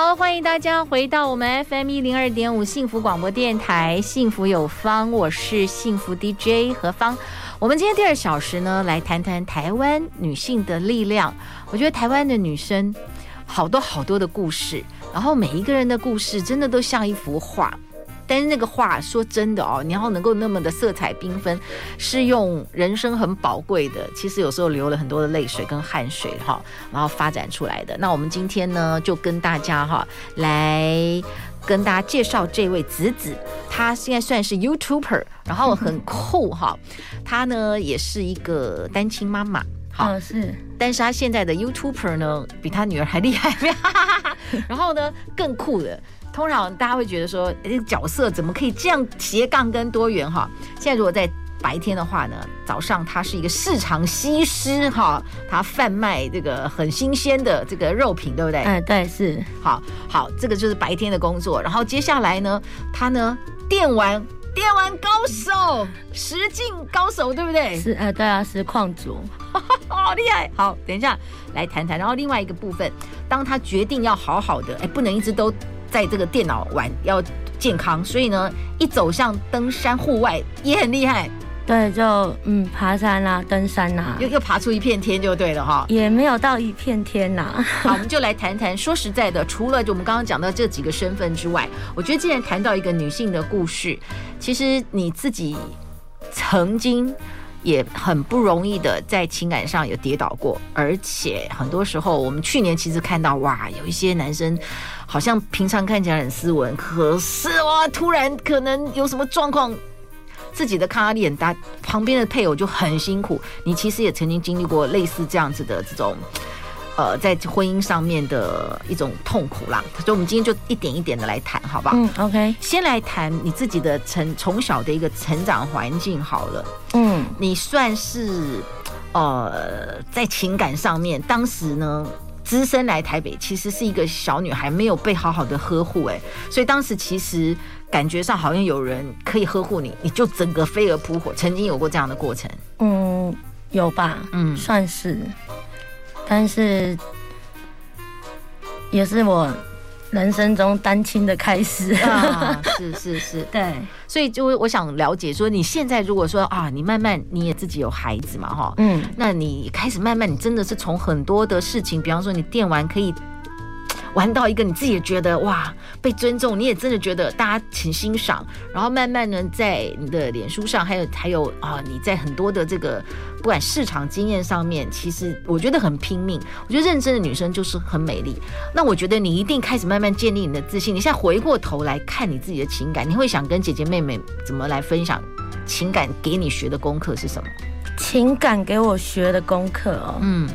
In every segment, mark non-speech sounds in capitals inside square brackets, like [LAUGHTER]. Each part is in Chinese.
好，欢迎大家回到我们 FM 一零二点五幸福广播电台，幸福有方，我是幸福 DJ 何方。我们今天第二小时呢，来谈谈台湾女性的力量。我觉得台湾的女生好多好多的故事，然后每一个人的故事真的都像一幅画。但是那个画说真的哦，你要能够那么的色彩缤纷，是用人生很宝贵的，其实有时候流了很多的泪水跟汗水哈，然后发展出来的。那我们今天呢，就跟大家哈来跟大家介绍这位子子，她现在算是 YouTuber，然后很酷哈，她呢也是一个单亲妈妈，好是，但是她现在的 YouTuber 呢比她女儿还厉害，[LAUGHS] 然后呢更酷的。通常大家会觉得说，这个角色怎么可以这样斜杠跟多元哈？现在如果在白天的话呢，早上他是一个市场西施哈，他贩卖这个很新鲜的这个肉品，对不对？嗯，对，是。好，好，这个就是白天的工作。然后接下来呢，他呢电玩电玩高手，实境高手，对不对？是，呃，对啊，实况主，[LAUGHS] 好厉害。好，等一下来谈谈。然后另外一个部分，当他决定要好好的，哎，不能一直都。在这个电脑玩要健康，所以呢，一走向登山户外也很厉害。对，就嗯，爬山啊，登山啊，又又爬出一片天就对了哈。也没有到一片天呐、啊。好，[LAUGHS] 我们就来谈谈。说实在的，除了就我们刚刚讲到这几个身份之外，我觉得既然谈到一个女性的故事，其实你自己曾经也很不容易的在情感上有跌倒过，而且很多时候，我们去年其实看到哇，有一些男生。好像平常看起来很斯文，可是哇，突然可能有什么状况，自己的抗压力很大，旁边的配偶就很辛苦。你其实也曾经经历过类似这样子的这种，呃，在婚姻上面的一种痛苦啦。所以，我们今天就一点一点的来谈，好不好？嗯，OK。先来谈你自己的成从小的一个成长环境好了。嗯，你算是呃，在情感上面，当时呢？资深来台北，其实是一个小女孩，没有被好好的呵护，哎，所以当时其实感觉上好像有人可以呵护你，你就整个飞蛾扑火。曾经有过这样的过程？嗯，有吧，嗯，算是，但是也是我。人生中单亲的开始啊，是是是，[LAUGHS] 对，所以就我想了解说，你现在如果说啊，你慢慢你也自己有孩子嘛，哈，嗯，那你开始慢慢，你真的是从很多的事情，比方说你电玩可以。玩到一个你自己也觉得哇被尊重，你也真的觉得大家挺欣赏，然后慢慢呢，在你的脸书上，还有还有啊，你在很多的这个不管市场经验上面，其实我觉得很拼命。我觉得认真的女生就是很美丽。那我觉得你一定开始慢慢建立你的自信。你现在回过头来看你自己的情感，你会想跟姐姐妹妹怎么来分享情感给你学的功课是什么？情感给我学的功课哦，嗯，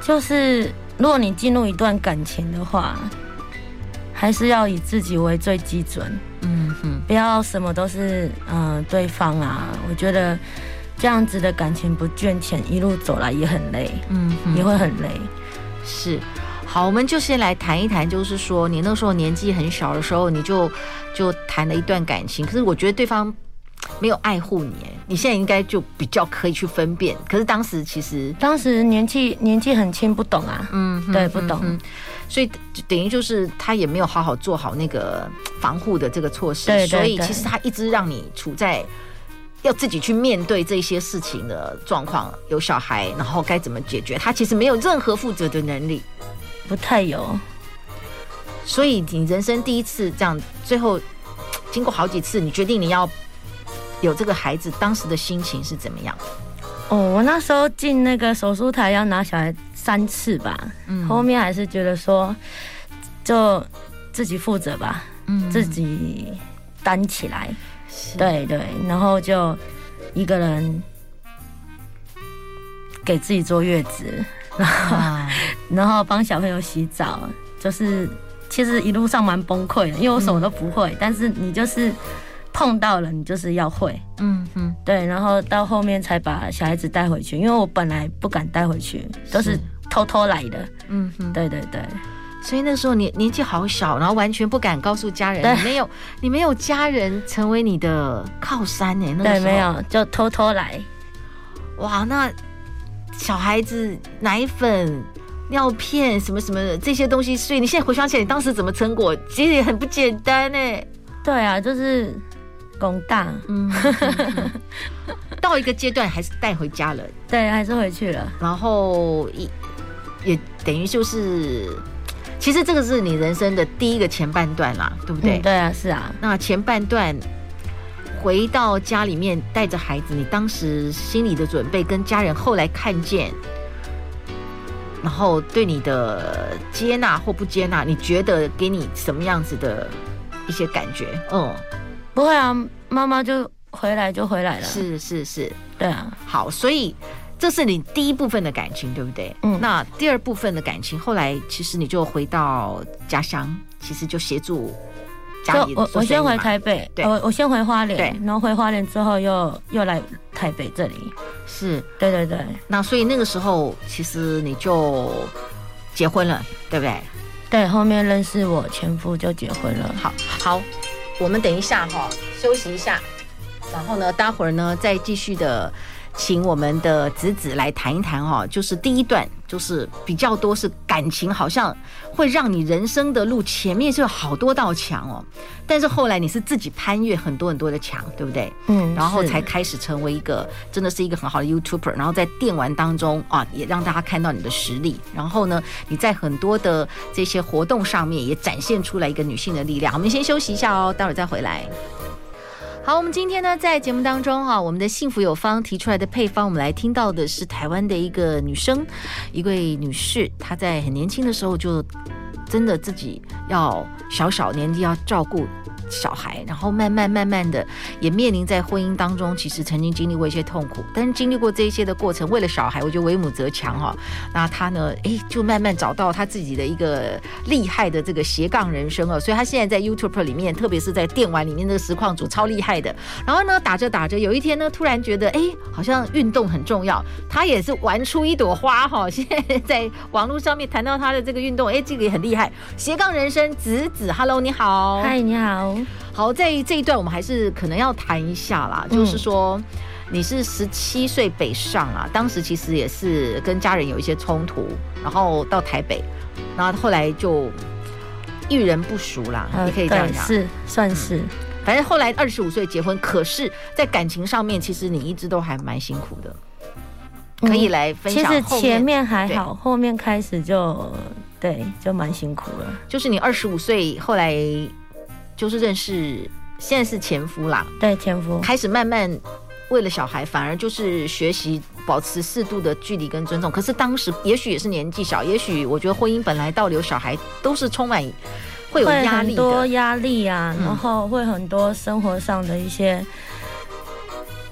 就是。如果你进入一段感情的话，还是要以自己为最基准，嗯哼，不要什么都是嗯、呃、对方啊。我觉得这样子的感情不倦潜，一路走来也很累，嗯哼，也会很累。是，好，我们就先来谈一谈，就是说你那时候年纪很小的时候，你就就谈了一段感情，可是我觉得对方。没有爱护你，你现在应该就比较可以去分辨。可是当时其实，当时年纪年纪很轻，不懂啊，嗯，对，不懂，嗯、所以等于就是他也没有好好做好那个防护的这个措施，对，对，对，所以其实他一直让你处在要自己去面对这些事情的状况。有小孩，然后该怎么解决？他其实没有任何负责的能力，不太有。所以你人生第一次这样，最后经过好几次，你决定你要。有这个孩子，当时的心情是怎么样？哦，我那时候进那个手术台要拿小孩三次吧，嗯，后面还是觉得说，就自己负责吧，嗯，自己担起来，对对，然后就一个人给自己坐月子，然后、啊、[LAUGHS] 然后帮小朋友洗澡，就是。其实一路上蛮崩溃的，因为我什么都不会，嗯、但是你就是碰到了，你就是要会，嗯嗯，对，然后到后面才把小孩子带回去，因为我本来不敢带回去，都是偷偷来的，嗯哼，对对对。所以那时候你年纪好小，然后完全不敢告诉家人，你没有你没有家人成为你的靠山呢？那个对，没有，就偷偷来。哇，那小孩子奶粉、尿片什么什么的这些东西，所以你现在回想起来，你当时怎么成果，其实也很不简单呢。对啊，就是工大，嗯，[LAUGHS] 到一个阶段还是带回家了，对，还是回去了，然后也也等于就是。其实这个是你人生的第一个前半段啦，对不对？嗯、对啊，是啊。那前半段回到家里面带着孩子，你当时心里的准备跟家人后来看见，然后对你的接纳或不接纳，你觉得给你什么样子的一些感觉？嗯，不会啊，妈妈就回来就回来了。是是是，对啊。好，所以。这是你第一部分的感情，对不对？嗯。那第二部分的感情，后来其实你就回到家乡，其实就协助家里。我我先回台北，对，我我先回花莲，对，然后回花莲之后又又来台北这里。是，对对对。那所以那个时候，其实你就结婚了，对不对？对，后面认识我前夫就结婚了。好，好，我们等一下哈，休息一下，然后呢，待会儿呢再继续的。请我们的子子来谈一谈哈，就是第一段，就是比较多是感情，好像会让你人生的路前面是有好多道墙哦，但是后来你是自己攀越很多很多的墙，对不对？嗯，然后才开始成为一个真的是一个很好的 YouTuber，然后在电玩当中啊，也让大家看到你的实力。然后呢，你在很多的这些活动上面也展现出来一个女性的力量。我们先休息一下哦，待会儿再回来。好，我们今天呢，在节目当中哈，我们的幸福有方提出来的配方，我们来听到的是台湾的一个女生，一位女士，她在很年轻的时候就真的自己要小小年纪要照顾。小孩，然后慢慢慢慢的也面临在婚姻当中，其实曾经经历过一些痛苦，但是经历过这一些的过程，为了小孩，我觉得为母则强哈。那他呢，哎，就慢慢找到他自己的一个厉害的这个斜杠人生哦。所以他现在在 YouTube 里面，特别是在电玩里面那个实况主超厉害的。然后呢，打着打着，有一天呢，突然觉得哎，好像运动很重要，他也是玩出一朵花哈。现在在网络上面谈到他的这个运动，哎，这个也很厉害。斜杠人生子子，Hello，你好，嗨，你好。好，在这一段我们还是可能要谈一下啦，嗯、就是说你是十七岁北上啊，当时其实也是跟家人有一些冲突，然后到台北，然后后来就遇人不淑啦，你、呃、可以这样讲，是算是、嗯，反正后来二十五岁结婚，可是在感情上面，其实你一直都还蛮辛苦的，可以来分享、嗯。其实前面还好，后面开始就对，就蛮辛苦了。就是你二十五岁后来。就是认识，现在是前夫啦。对，前夫开始慢慢为了小孩，反而就是学习保持适度的距离跟尊重。可是当时也许也是年纪小，也许我觉得婚姻本来到留小孩都是充满会有压力多压力啊，然后会很多生活上的一些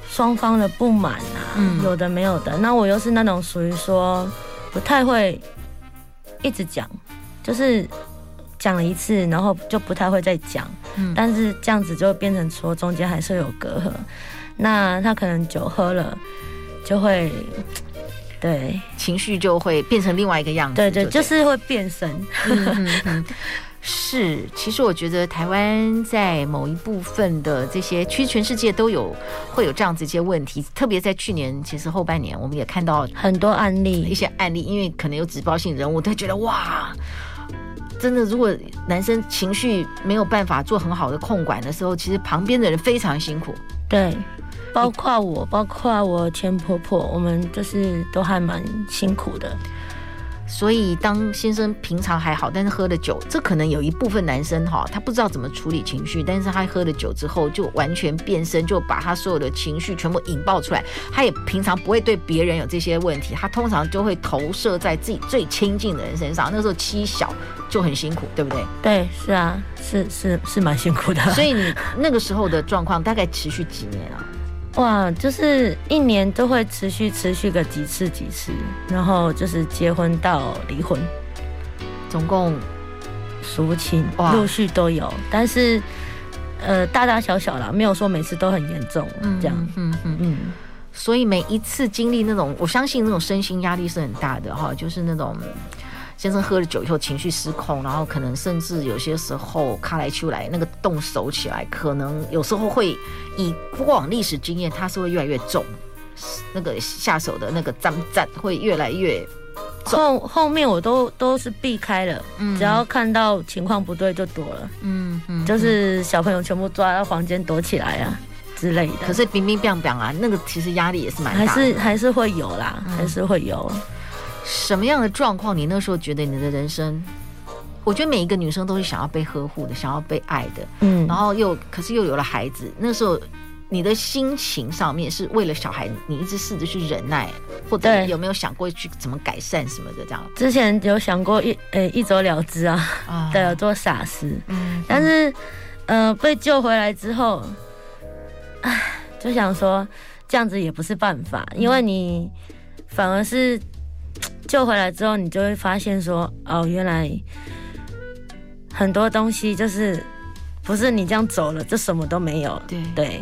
双方的不满啊，嗯、有的没有的。那我又是那种属于说不太会一直讲，就是。讲了一次，然后就不太会再讲，嗯，但是这样子就变成说中间还是有隔阂。那他可能酒喝了，就会对情绪就会变成另外一个样子，对对，就是会变身。嗯嗯嗯、[LAUGHS] 是，其实我觉得台湾在某一部分的这些，其实全世界都有会有这样子一些问题，特别在去年其实后半年，我们也看到很多案例，一些案例，因为可能有指标性人物，他觉得哇。真的，如果男生情绪没有办法做很好的控管的时候，其实旁边的人非常辛苦。对，包括我，包括我前婆婆，我们就是都还蛮辛苦的。所以，当先生平常还好，但是喝了酒，这可能有一部分男生哈，他不知道怎么处理情绪，但是他喝了酒之后就完全变身，就把他所有的情绪全部引爆出来。他也平常不会对别人有这些问题，他通常就会投射在自己最亲近的人身上。那时候妻小就很辛苦，对不对？对，是啊，是是是蛮辛苦的。所以你那个时候的状况大概持续几年啊？哇，就是一年都会持续持续个几次几次，然后就是结婚到离婚，总共数不清，陆续都有，但是呃大大小小啦，没有说每次都很严重，嗯，这样，嗯嗯嗯，嗯，所以每一次经历那种，我相信那种身心压力是很大的哈，就是那种。先生喝了酒以后情绪失控，然后可能甚至有些时候卡来出来那个动手起来，可能有时候会以过往历史经验，他是会越来越重，那个下手的那个脏战会越来越重。后后面我都都是避开了，嗯，只要看到情况不对就躲了，嗯嗯，就是小朋友全部抓到房间躲起来啊之类的。可是冰冰冰冰啊，那个其实压力也是蛮大的，还是还是会有啦，嗯、还是会有。什么样的状况？你那时候觉得你的人生？我觉得每一个女生都是想要被呵护的，想要被爱的。嗯，然后又可是又有了孩子，那时候你的心情上面是为了小孩，你一直试着去忍耐，或者有没有想过去怎么改善什么的？这样之前有想过一呃、欸、一走了之啊，啊 [LAUGHS] 对，有做傻事。嗯，但是呃被救回来之后，唉，就想说这样子也不是办法，因为你反而是。救回来之后，你就会发现说，哦，原来很多东西就是不是你这样走了，就什么都没有。对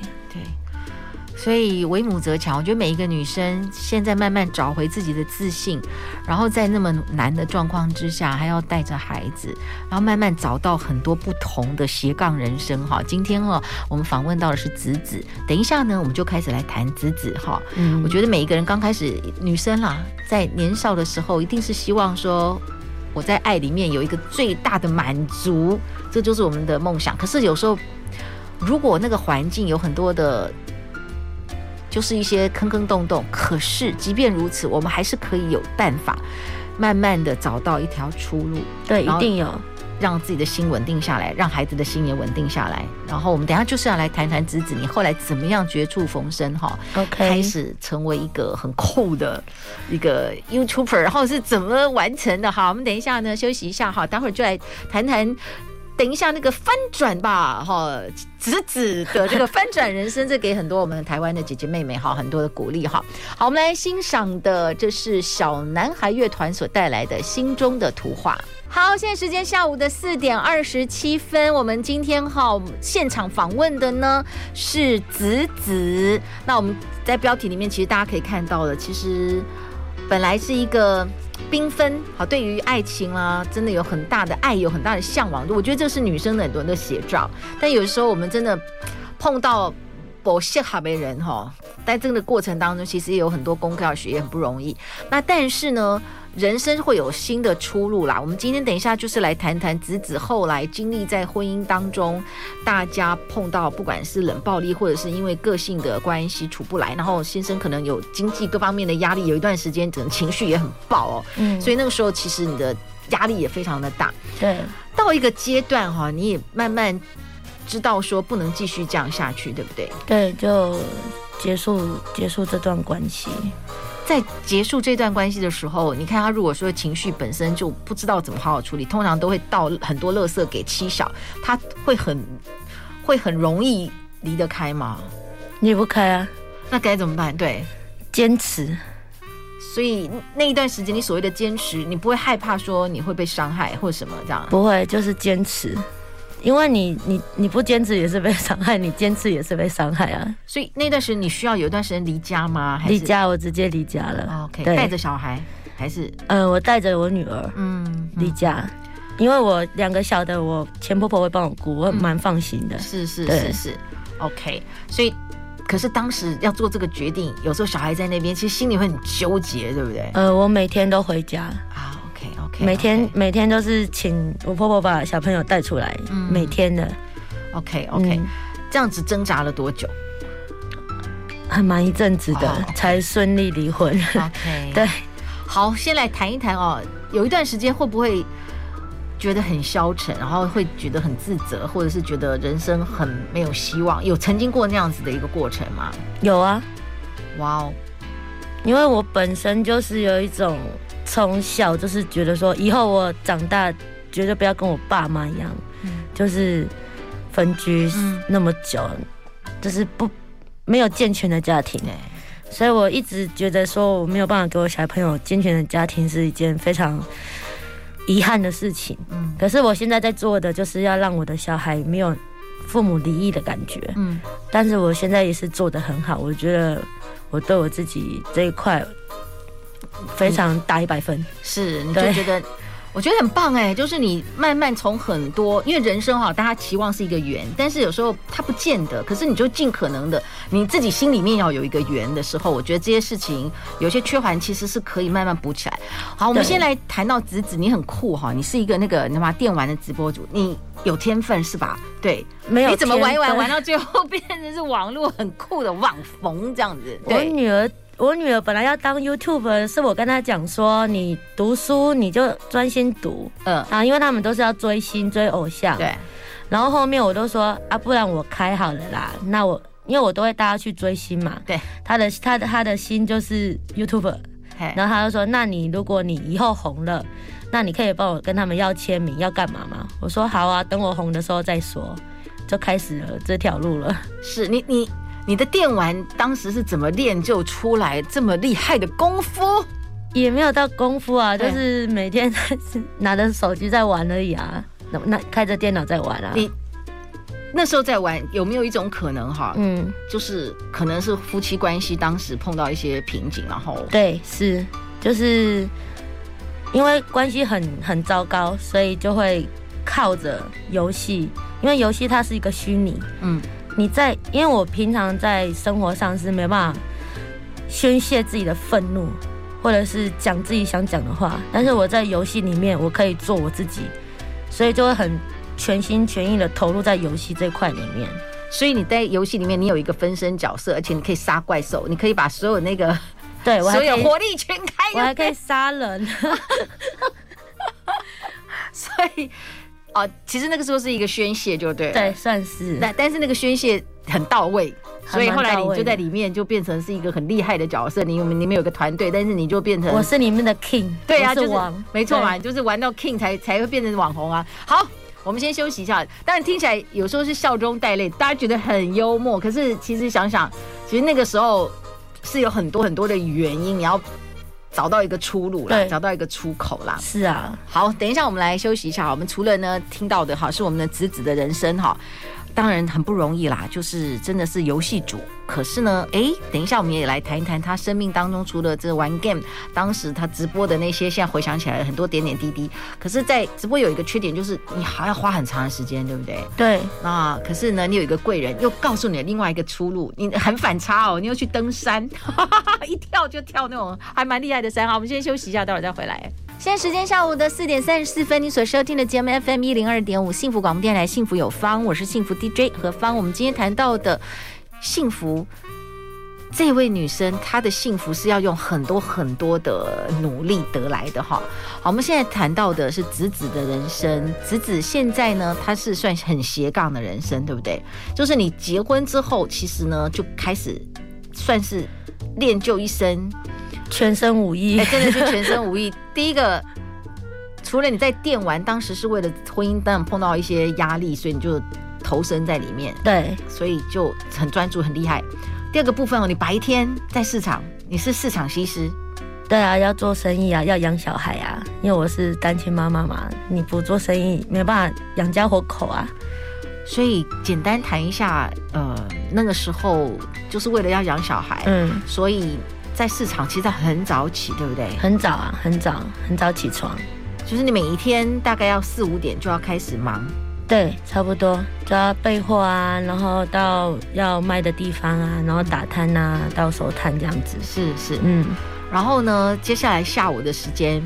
所以为母则强。我觉得每一个女生现在慢慢找回自己的自信，然后在那么难的状况之下，还要带着孩子，然后慢慢找到很多不同的斜杠人生。哈，今天哈，我们访问到的是子子。等一下呢，我们就开始来谈子子。哈，嗯，我觉得每一个人刚开始女生啦。在年少的时候，一定是希望说，我在爱里面有一个最大的满足，这就是我们的梦想。可是有时候，如果那个环境有很多的，就是一些坑坑洞洞，可是即便如此，我们还是可以有办法，慢慢的找到一条出路。对，一定有。让自己的心稳定下来，让孩子的心也稳定下来。然后我们等一下就是要来谈谈子子，你后来怎么样绝处逢生哈？OK，开始成为一个很酷的一个 YouTuber，然后是怎么完成的？好，我们等一下呢休息一下哈，待会儿就来谈谈。等一下那个翻转吧哈，子子的这个翻转人生，这给很多我们台湾的姐姐妹妹哈很多的鼓励哈。好，我们来欣赏的这是小男孩乐团所带来的《心中的图画》。好，现在时间下午的四点二十七分。我们今天哈现场访问的呢是子子。那我们在标题里面其实大家可以看到的，其实本来是一个缤纷，好，对于爱情啦，真的有很大的爱，有很大的向往。我觉得这是女生的很多人的写照。但有时候我们真的碰到不适合的人哈，在这个过程当中，其实也有很多功课要学，也很不容易。那但是呢，人生会有新的出路啦。我们今天等一下就是来谈谈子子后来经历在婚姻当中，大家碰到不管是冷暴力，或者是因为个性的关系处不来，然后先生可能有经济各方面的压力，有一段时间整个情绪也很爆哦。嗯，所以那个时候其实你的压力也非常的大。对，到一个阶段哈，你也慢慢知道说不能继续这样下去，对不对？对，就结束结束这段关系。在结束这段关系的时候，你看他如果说情绪本身就不知道怎么好好处理，通常都会倒很多垃圾给七小，他会很会很容易离得开吗？离不开啊，那该怎么办？对，坚持。所以那一段时间，你所谓的坚持，你不会害怕说你会被伤害或者什么这样？不会，就是坚持。因为你你你不坚持也是被伤害，你坚持也是被伤害啊。所以那段时间你需要有一段时间离家吗？还是离家，我直接离家了。OK，带着小孩还是？嗯、呃，我带着我女儿，嗯，离家，因为我两个小的，我前婆婆会帮我顾，我蛮放心的。是是是是，OK。所以，可是当时要做这个决定，有时候小孩在那边，其实心里会很纠结，对不对？呃，我每天都回家。每天.每天都是请我婆婆把小朋友带出来，嗯、每天的。OK OK，、嗯、这样子挣扎了多久？还蛮一阵子的，oh, okay. 才顺利离婚。OK，[LAUGHS] 对。好，先来谈一谈哦。有一段时间会不会觉得很消沉，然后会觉得很自责，或者是觉得人生很没有希望？有曾经过那样子的一个过程吗？有啊。哇哦，因为我本身就是有一种。从小就是觉得说，以后我长大绝对不要跟我爸妈一样，嗯、就是分居那么久，嗯、就是不没有健全的家庭。所以我一直觉得说，我没有办法给我小朋友健全的家庭是一件非常遗憾的事情。嗯，可是我现在在做的就是要让我的小孩没有父母离异的感觉。嗯，但是我现在也是做的很好，我觉得我对我自己这一块非常打一百分。是，你就觉得。[LAUGHS] 我觉得很棒哎，就是你慢慢从很多，因为人生哈，大家期望是一个圆，但是有时候它不见得。可是你就尽可能的，你自己心里面要有一个圆的时候，我觉得这些事情有些缺环其实是可以慢慢补起来。好，我们先来谈到子子，你很酷哈，你是一个那个什么电玩的直播主，你有天分是吧？对，没有。你怎么玩一玩玩到最后变成是网络很酷的网红这样子？我女儿。我女儿本来要当 YouTuber，是我跟她讲说，你读书你就专心读，嗯啊，因为他们都是要追星追偶像，对。然后后面我都说啊，不然我开好了啦。那我因为我都会带她去追星嘛，对。她的她的她的心就是 YouTuber，然后她就说，那你如果你以后红了，那你可以帮我跟他们要签名，要干嘛吗？我说好啊，等我红的时候再说，就开始了这条路了。是你你。你的电玩当时是怎么练就出来这么厉害的功夫？也没有到功夫啊，就是每天 [LAUGHS] 拿着手机在玩而已啊，那那开着电脑在玩啊。你那时候在玩，有没有一种可能哈？嗯，就是可能是夫妻关系当时碰到一些瓶颈，然后对，是就是因为关系很很糟糕，所以就会靠着游戏，因为游戏它是一个虚拟，嗯。你在，因为我平常在生活上是没办法宣泄自己的愤怒，或者是讲自己想讲的话，但是我在游戏里面我可以做我自己，所以就会很全心全意的投入在游戏这块里面。所以你在游戏里面，你有一个分身角色，而且你可以杀怪兽，你可以把所有那个对我还有火力全开，我还可以杀人，[LAUGHS] 所以。哦，其实那个时候是一个宣泄，就对了。对，算是。那但是那个宣泄很到位，所以后来你就在里面就变成是一个很厉害的角色。你有你们有个团队，但是你就变成我是里面的 king。对啊，就是王，没错嘛，就是玩到 king 才才会变成网红啊。好，我们先休息一下。当然听起来有时候是笑中带泪，大家觉得很幽默，可是其实想想，其实那个时候是有很多很多的原因，你要。找到一个出路了，找到一个出口啦。是啊，好，等一下我们来休息一下。我们除了呢听到的哈，是我们的子子的人生哈。当然很不容易啦，就是真的是游戏主。可是呢，哎，等一下我们也来谈一谈他生命当中除了这玩 game，当时他直播的那些，现在回想起来很多点点滴滴。可是，在直播有一个缺点，就是你还要花很长的时间，对不对？对。啊，可是呢，你有一个贵人又告诉你另外一个出路，你很反差哦，你又去登山，[LAUGHS] 一跳就跳那种还蛮厉害的山。好，我们先休息一下，待会儿再回来。现在时间下午的四点三十四分，你所收听的节目 FM 一零二点五幸福广播电台，幸福有方，我是幸福 DJ 何方。我们今天谈到的幸福，这位女生她的幸福是要用很多很多的努力得来的哈。好，我们现在谈到的是子子的人生，子子现在呢，她是算很斜杠的人生，对不对？就是你结婚之后，其实呢就开始算是练就一身。全身武艺，哎，真的是全身武艺。[LAUGHS] 第一个，除了你在电玩，当时是为了婚姻，当然碰到一些压力，所以你就投身在里面。对，所以就很专注，很厉害。第二个部分哦，你白天在市场，你是市场西施。对啊，要做生意啊，要养小孩啊，因为我是单亲妈妈嘛，你不做生意没办法养家活口啊。所以简单谈一下，呃，那个时候就是为了要养小孩，嗯，所以。在市场其实很早起，对不对？很早啊，很早，很早起床。就是你每一天大概要四五点就要开始忙。对，差不多就要备货啊，然后到要卖的地方啊，然后打摊啊，到收摊这样子。是是，嗯。然后呢，接下来下午的时间，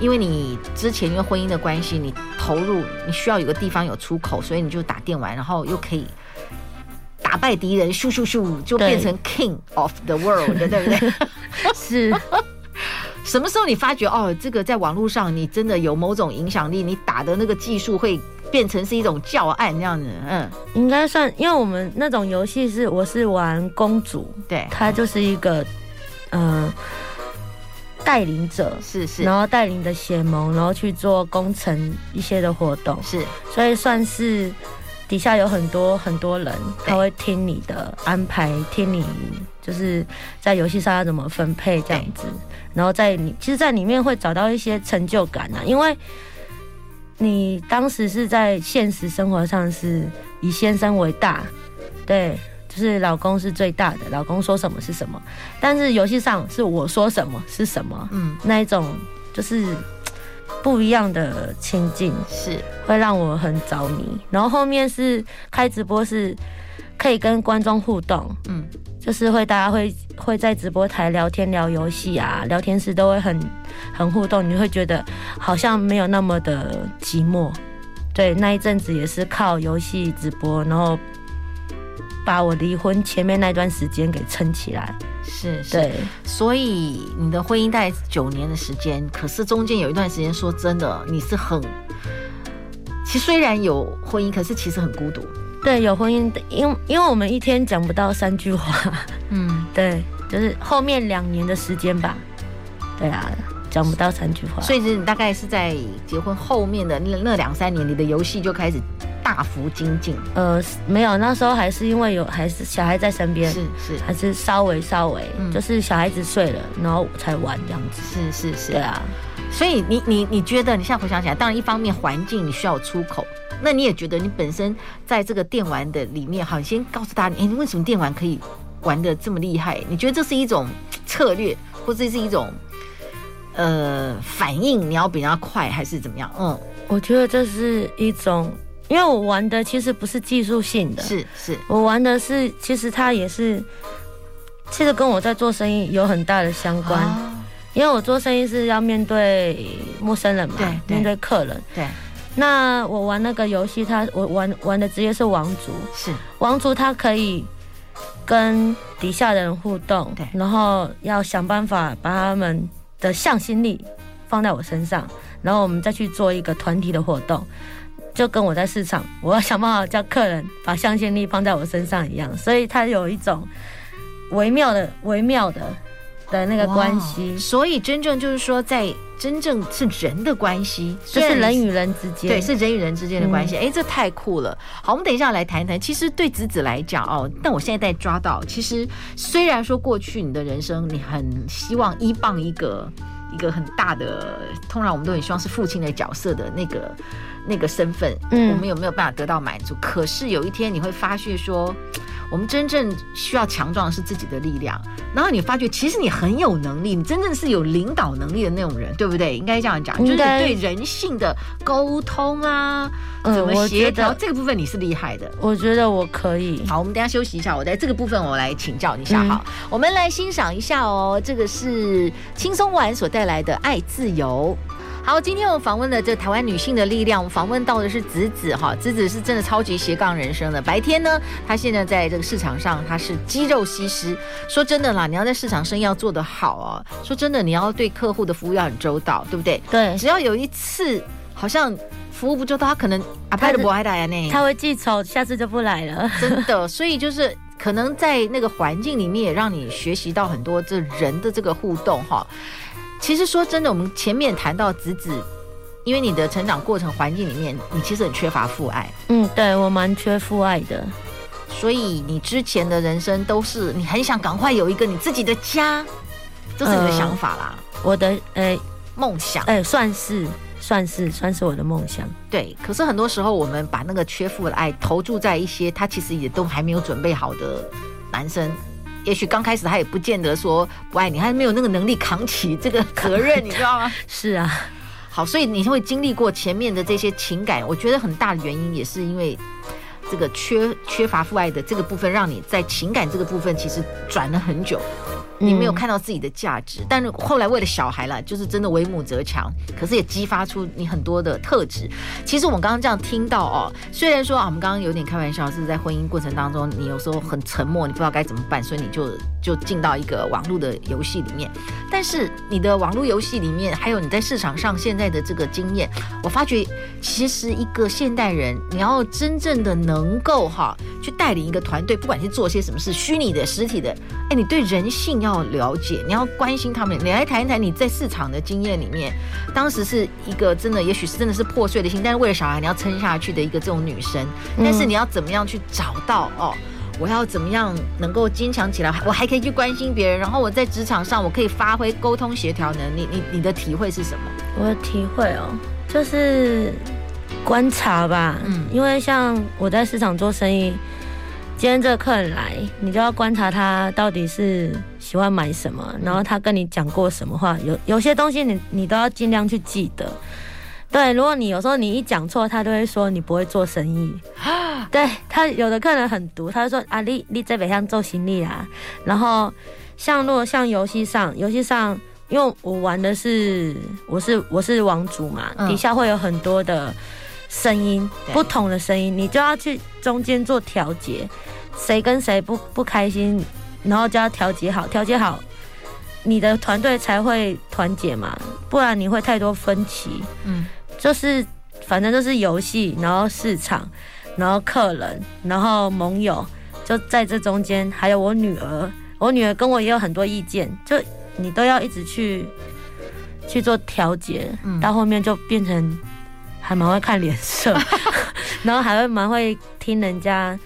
因为你之前因为婚姻的关系，你投入，你需要有个地方有出口，所以你就打电玩，然后又可以。打败敌人，咻咻咻，就变成 King of the World，对，对不对？[LAUGHS] 是。什么时候你发觉哦，这个在网络上你真的有某种影响力，你打的那个技术会变成是一种教案这样子？嗯，应该算，因为我们那种游戏是我是玩公主，对，她就是一个嗯带领者，是是，然后带领的血盟，然后去做工程一些的活动，是，所以算是。底下有很多很多人，他会听你的安排，听你就是在游戏上要怎么分配这样子，然后在你其实，在里面会找到一些成就感啊，因为你当时是在现实生活上是以先生为大，对，就是老公是最大的，老公说什么是什么，但是游戏上是我说什么是什么，嗯，那一种就是。不一样的情境是。会让我很着迷，然后后面是开直播是可以跟观众互动，嗯，就是会大家会会在直播台聊天聊游戏啊，聊天时都会很很互动，你会觉得好像没有那么的寂寞。对，那一阵子也是靠游戏直播，然后把我离婚前面那段时间给撑起来。是，是，对，所以你的婚姻大概九年的时间，可是中间有一段时间，说真的，你是很，其实虽然有婚姻，可是其实很孤独。对，有婚姻，因因为我们一天讲不到三句话，嗯，对，就是后面两年的时间吧，对啊，讲不到三句话，所以是你大概是在结婚后面的那那两三年，你的游戏就开始。大幅精进，呃，没有，那时候还是因为有还是小孩在身边，是是，还是稍微稍微，嗯、就是小孩子睡了，然后才玩这样子，是是是，对啊，所以你你你觉得你现在回想起来，当然一方面环境你需要出口，那你也觉得你本身在这个电玩的里面，好，你先告诉大家，哎，你为什么电玩可以玩的这么厉害？你觉得这是一种策略，或者是一种呃反应，你要比人家快，还是怎么样？嗯，我觉得这是一种。因为我玩的其实不是技术性的，是是，我玩的是其实它也是，其实跟我在做生意有很大的相关。哦、因为我做生意是要面对陌生人嘛，对，对面对客人。对。那我玩那个游戏，他我玩玩的职业是王族，是王族，他可以跟底下的人互动，对，然后要想办法把他们的向心力放在我身上，然后我们再去做一个团体的活动。就跟我在市场，我要想办法叫客人把向心力放在我身上一样，所以它有一种微妙的、微妙的的那个关系。所以真正就是说，在真正是人的关系，就是人与人之间，对，是人与人之间的关系。哎、嗯，这太酷了。好，我们等一下来谈谈。其实对子子来讲哦，但我现在在抓到，其实虽然说过去你的人生，你很希望依傍一个一个很大的，通常我们都很希望是父亲的角色的那个。那个身份，嗯我们有没有办法得到满足？嗯、可是有一天你会发现说，我们真正需要强壮的是自己的力量。然后你发觉，其实你很有能力，你真正是有领导能力的那种人，对不对？应该这样讲，就是对人性的沟通啊，怎么协调这个部分你是厉害的。我觉得我可以。好，我们等一下休息一下，我在这个部分我来请教一下。好，嗯、我们来欣赏一下哦，这个是轻松玩所带来的爱自由。好，今天我访问的这台湾女性的力量，我访问到的是子子哈，子子是真的超级斜杠人生的。白天呢，她现在在这个市场上，她是肌肉西施。说真的啦，你要在市场生意要做得好哦。说真的，你要对客户的服务要很周到，对不对？对。只要有一次好像服务不周到，他可能阿拍的不他会记仇，下次就不来了。真的，所以就是可能在那个环境里面，也让你学习到很多这人的这个互动哈。其实说真的，我们前面谈到子子，因为你的成长过程环境里面，你其实很缺乏父爱。嗯，对，我蛮缺父爱的，所以你之前的人生都是你很想赶快有一个你自己的家，这是你的想法啦。呃、我的呃梦想，哎、呃，算是算是算是我的梦想。对，可是很多时候我们把那个缺父的爱投注在一些他其实也都还没有准备好的男生。也许刚开始他也不见得说不爱你，他没有那个能力扛起这个责任，你知道吗？[LAUGHS] 是啊，好，所以你会经历过前面的这些情感，我觉得很大的原因也是因为这个缺缺乏父爱的这个部分，让你在情感这个部分其实转了很久。你没有看到自己的价值，但是后来为了小孩了，就是真的为母则强，可是也激发出你很多的特质。其实我们刚刚这样听到哦，虽然说啊，我们刚刚有点开玩笑，是在婚姻过程当中，你有时候很沉默，你不知道该怎么办，所以你就就进到一个网络的游戏里面。但是你的网络游戏里面，还有你在市场上现在的这个经验，我发觉其实一个现代人，你要真正的能能够哈去带领一个团队，不管是做些什么事，虚拟的、实体的，哎，你对人性要了解，你要关心他们。你来谈一谈你在市场的经验里面，当时是一个真的，也许是真的是破碎的心，但是为了小孩你要撑下去的一个这种女生，但是你要怎么样去找到哦？我要怎么样能够坚强起来？我还可以去关心别人，然后我在职场上我可以发挥沟通协调能力。你你的体会是什么？我的体会哦，就是观察吧。嗯，因为像我在市场做生意，今天这个客人来，你就要观察他到底是喜欢买什么，然后他跟你讲过什么话。有有些东西你你都要尽量去记得。对，如果你有时候你一讲错，他都会说你不会做生意。[GASPS] 对，他有的客人很毒，他就说啊，你你这边像做行李啊。然后像如果像游戏上，游戏上，因为我玩的是我是我是王主嘛，嗯、底下会有很多的声音，不同的声音，你就要去中间做调节，谁跟谁不不开心，然后就要调节好，调节好。你的团队才会团结嘛，不然你会太多分歧。嗯。就是，反正就是游戏，然后市场，然后客人，然后盟友，就在这中间，还有我女儿，我女儿跟我也有很多意见，就你都要一直去去做调节，嗯、到后面就变成还蛮会看脸色，[LAUGHS] 然后还会蛮会听人家，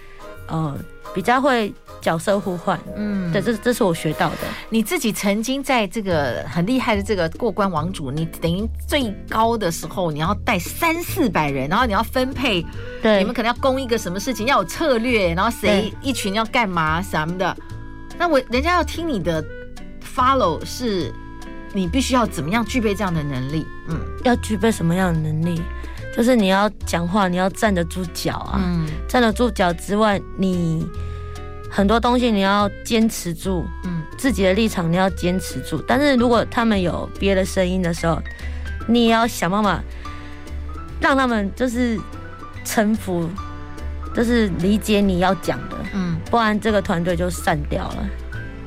呃，比较会。角色互换，嗯，对，这这是我学到的。你自己曾经在这个很厉害的这个过关王主，你等于最高的时候，你要带三四百人，然后你要分配，对，你们可能要攻一个什么事情，要有策略，然后谁一群要干嘛什么的。那我人家要听你的 follow，是你必须要怎么样具备这样的能力？嗯，要具备什么样的能力？就是你要讲话，你要站得住脚啊，嗯，站得住脚之外，你。很多东西你要坚持住，嗯，自己的立场你要坚持住。但是如果他们有别的声音的时候，你也要想办法让他们就是臣服，就是理解你要讲的，嗯，不然这个团队就散掉了。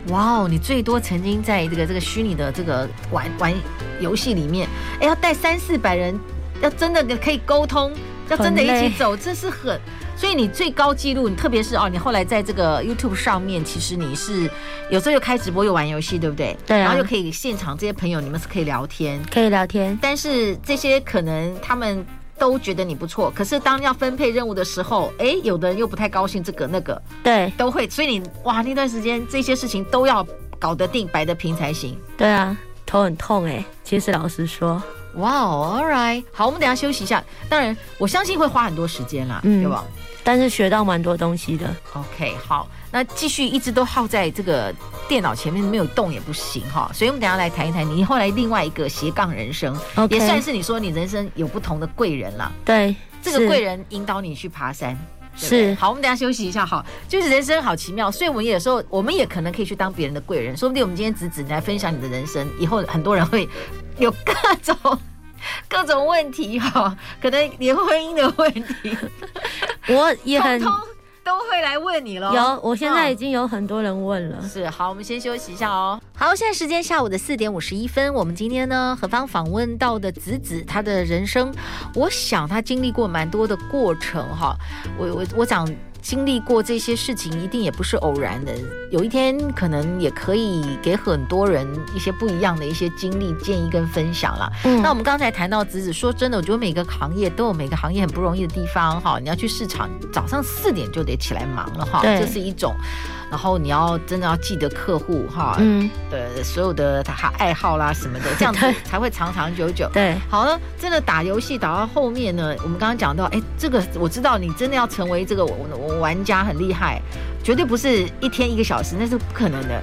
哇哦，你最多曾经在这个这个虚拟的这个玩玩游戏里面，哎，要带三四百人，要真的可以沟通，要真的一起走，这是很。所以你最高纪录，你特别是哦，你后来在这个 YouTube 上面，其实你是有时候又开直播又玩游戏，对不对？对啊。然后又可以现场这些朋友，你们是可以聊天，可以聊天。但是这些可能他们都觉得你不错，可是当要分配任务的时候，哎，有的人又不太高兴，这个那个，对，都会。所以你哇，那段时间这些事情都要搞得定、摆得平才行。对啊，头很痛哎。其实老实说，哇哦，All right，好，我们等下休息一下。当然，我相信会花很多时间啦，嗯、对吧？但是学到蛮多东西的。OK，好，那继续一直都耗在这个电脑前面没有动也不行哈。所以我们等下来谈一谈你后来另外一个斜杠人生，Okay. 也算是你说你人生有不同的贵人了。对，这个贵人引导你去爬山。是，好，我们等下休息一下哈。就是人生好奇妙，所以我们有时候我们也可能可以去当别人的贵人，说不定我们今天只只来分享你的人生，以后很多人会有各种。[LAUGHS] 各种问题哈，可能连婚姻的问题，[LAUGHS] 我也 [LAUGHS] 很通通都会来问你了。有，我现在已经有很多人问了。是，好，我们先休息一下哦。好，现在时间下午的四点五十一分，我们今天呢，何方访问到的子子，他的人生，我想他经历过蛮多的过程哈。我我我讲。经历过这些事情，一定也不是偶然的。有一天，可能也可以给很多人一些不一样的一些经历、建议跟分享啦。嗯，那我们刚才谈到子子，说真的，我觉得每个行业都有每个行业很不容易的地方哈。你要去市场，早上四点就得起来忙了哈，这是一种。然后你要真的要记得客户哈，嗯，的所有的他爱好啦什么的，[LAUGHS] 这样子才会长长久久。对，好了，真的打游戏打到后面呢，我们刚刚讲到，哎，这个我知道你真的要成为这个我我玩家很厉害，绝对不是一天一个小时，那是不可能的，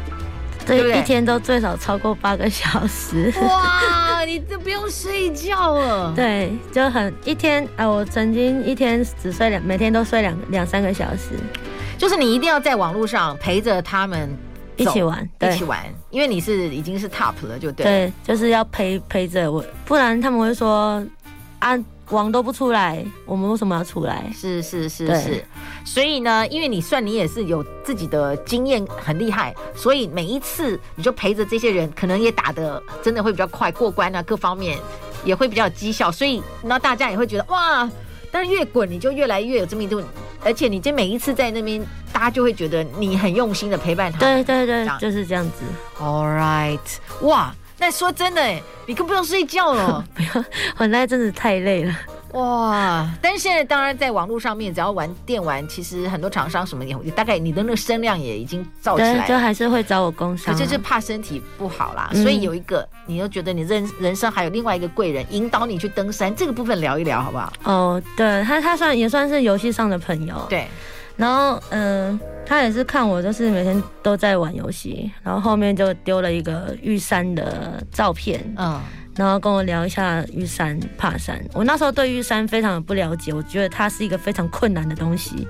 对不对？一天都最少超过八个小时。哇，你都不用睡觉了。[LAUGHS] 对，就很一天啊，我曾经一天只睡两，每天都睡两两三个小时。就是你一定要在网络上陪着他们一起玩，一起玩，因为你是已经是 top 了，就对。对，就是要陪陪着我，不然他们会说啊，网都不出来，我们为什么要出来？是是是是，所以呢，因为你算你也是有自己的经验很厉害，所以每一次你就陪着这些人，可能也打的真的会比较快过关啊，各方面也会比较有绩效，所以那大家也会觉得哇，但是越滚你就越来越有知名度。而且你这每一次在那边，大家就会觉得你很用心的陪伴他。对对对，就是这样子。All right，哇，那说真的，哎，你更不用睡觉了。[LAUGHS] 不要，我那阵子太累了。哇！但是现在当然在网络上面，只要玩电玩，其实很多厂商什么也大概你的那个声量也已经造起来了，就还是会找我工商，可是就怕身体不好啦。嗯、所以有一个，你又觉得你人人生还有另外一个贵人引导你去登山，这个部分聊一聊好不好？哦，对他，他算也算是游戏上的朋友。对，然后嗯、呃，他也是看我就是每天都在玩游戏，然后后面就丢了一个玉山的照片。嗯。然后跟我聊一下玉山爬山，我那时候对玉山非常的不了解，我觉得它是一个非常困难的东西，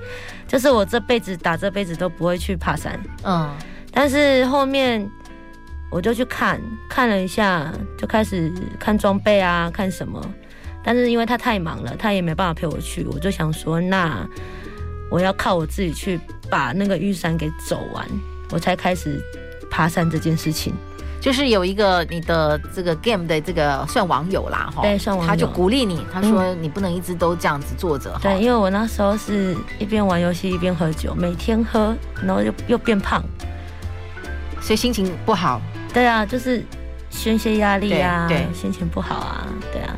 就是我这辈子打这辈子都不会去爬山。嗯，但是后面我就去看看了一下，就开始看装备啊，看什么。但是因为他太忙了，他也没办法陪我去，我就想说，那我要靠我自己去把那个玉山给走完，我才开始爬山这件事情。就是有一个你的这个 game 的这个算网友啦，哈，对，算网友，他就鼓励你，他说你不能一直都这样子坐着，对，因为我那时候是一边玩游戏一边喝酒，每天喝，然后又又变胖，所以心情不好。对啊，就是宣泄压力啊，对，心情不好啊，对啊。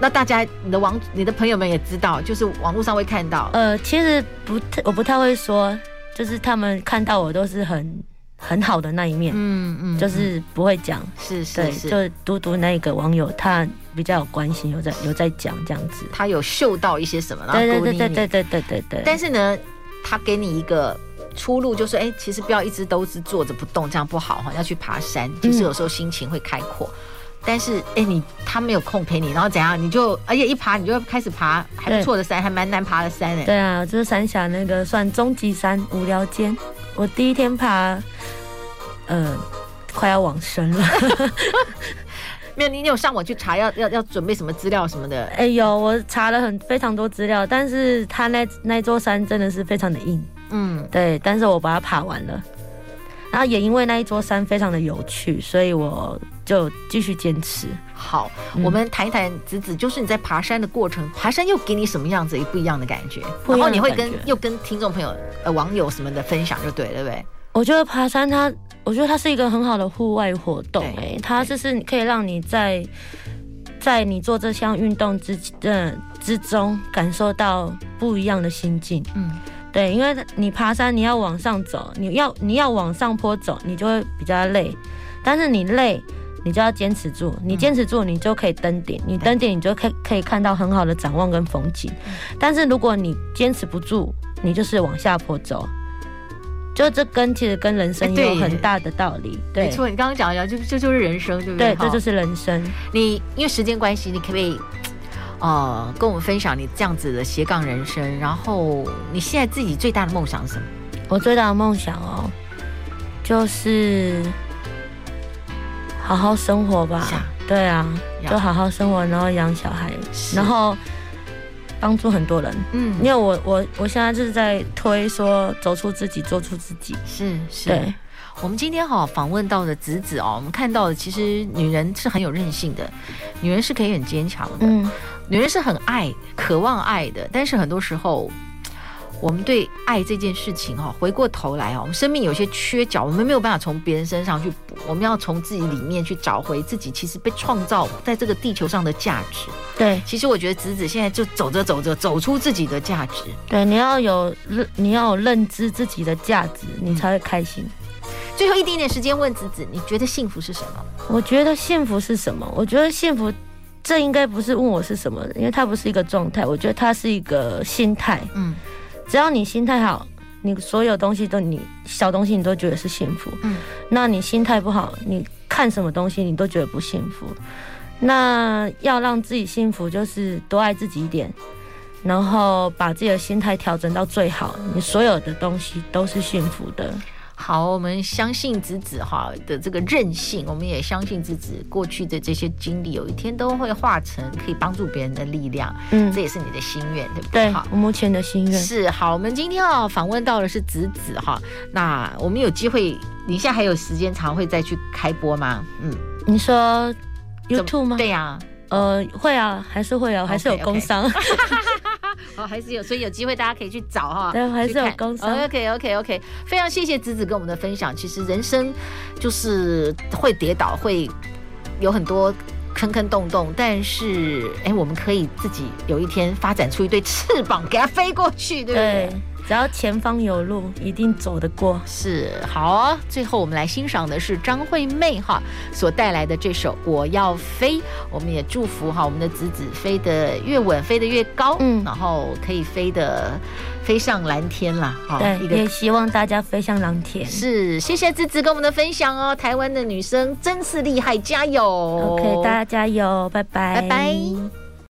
那大家，你的网，你的朋友们也知道，就是网络上会看到。呃，其实不太，我不太会说，就是他们看到我都是很。很好的那一面，嗯嗯，就是不会讲，是是是，就嘟嘟那个网友他比较有关心，有在有在讲这样子，他有嗅到一些什么，然后对对对对对对对对。但是呢，他给你一个出路，就是哎，其实不要一直都是坐着不动，这样不好哈，要去爬山，其实有时候心情会开阔。但是哎，你他没有空陪你，然后怎样，你就而且一爬你就开始爬还不错的山，还蛮难爬的山哎。对啊，就是三峡那个算终极山无聊间，我第一天爬。嗯、呃，快要往生了。[LAUGHS] 没有，你有上网去查要要要准备什么资料什么的？哎呦，我查了很非常多资料，但是他那那座山真的是非常的硬。嗯，对，但是我把它爬完了。然后也因为那一座山非常的有趣，所以我就继续坚持。好，嗯、我们谈一谈子子，就是你在爬山的过程，爬山又给你什么样子一不一样的感觉？然后你会跟又跟听众朋友呃网友什么的分享就对了，对不对？我觉得爬山它。我觉得它是一个很好的户外活动，哎，它就是可以让你在在你做这项运动之呃之中感受到不一样的心境，嗯，对，因为你爬山你要往上走，你要你要往上坡走，你就会比较累，但是你累，你就要坚持住，你坚持住，你就可以登顶，你登顶，你就可以可以看到很好的展望跟风景，但是如果你坚持不住，你就是往下坡走。就这跟其实跟人生有很大的道理，对，没错。你刚刚讲的讲，就这就是人生，对不对？对，这就是人生。你因为时间关系，你可不可以呃跟我们分享你这样子的斜杠人生？然后你现在自己最大的梦想是什么？我最大的梦想哦，就是好好生活吧。对啊，就好好生活，然后养小孩，然后。帮助很多人，嗯，因为我我我现在就是在推说走出自己，做出自己，是是。对，我们今天哈访问到的子子哦，我们看到的其实女人是很有韧性的，女人是可以很坚强的，嗯，女人是很爱、渴望爱的，但是很多时候。我们对爱这件事情哈，回过头来哈，我们生命有些缺角，我们没有办法从别人身上去补，我们要从自己里面去找回自己，其实被创造在这个地球上的价值。对，其实我觉得子子现在就走着走着，走出自己的价值。对，你要有认，你要有认知自己的价值，你才会开心。最后一点点时间问子子，你觉得幸福是什么？我觉得幸福是什么？我觉得幸福，这应该不是问我是什么，因为它不是一个状态，我觉得它是一个心态。嗯。只要你心态好，你所有东西都你小东西你都觉得是幸福。嗯，那你心态不好，你看什么东西你都觉得不幸福。那要让自己幸福，就是多爱自己一点，然后把自己的心态调整到最好，你所有的东西都是幸福的。好，我们相信子子哈的这个韧性，我们也相信子子过去的这些经历，有一天都会化成可以帮助别人的力量。嗯，这也是你的心愿，对不对？对，好，我目前的心愿是好。我们今天要访问到的是子子哈，那我们有机会，你现在还有时间常会再去开播吗？嗯，你说 YouTube 吗？对呀、啊，呃，会啊，还是会啊，还是有工伤。Okay, [LAUGHS] okay. 好，还是有，所以有机会大家可以去找哈。对，还是有工商。OK OK OK，非常谢谢子子跟我们的分享。其实人生就是会跌倒，会有很多坑坑洞洞，但是哎，我们可以自己有一天发展出一对翅膀，给它飞过去，对不对？对只要前方有路，一定走得过。是好啊，最后我们来欣赏的是张惠妹哈所带来的这首《我要飞》。我们也祝福哈我们的子子飞得越稳，飞得越高，嗯，然后可以飞得飞上蓝天啦。哈，对，也希望大家飞向蓝天。是，谢谢子子跟我们的分享哦。台湾的女生真是厉害，加油！OK，大家加油，拜拜，拜拜。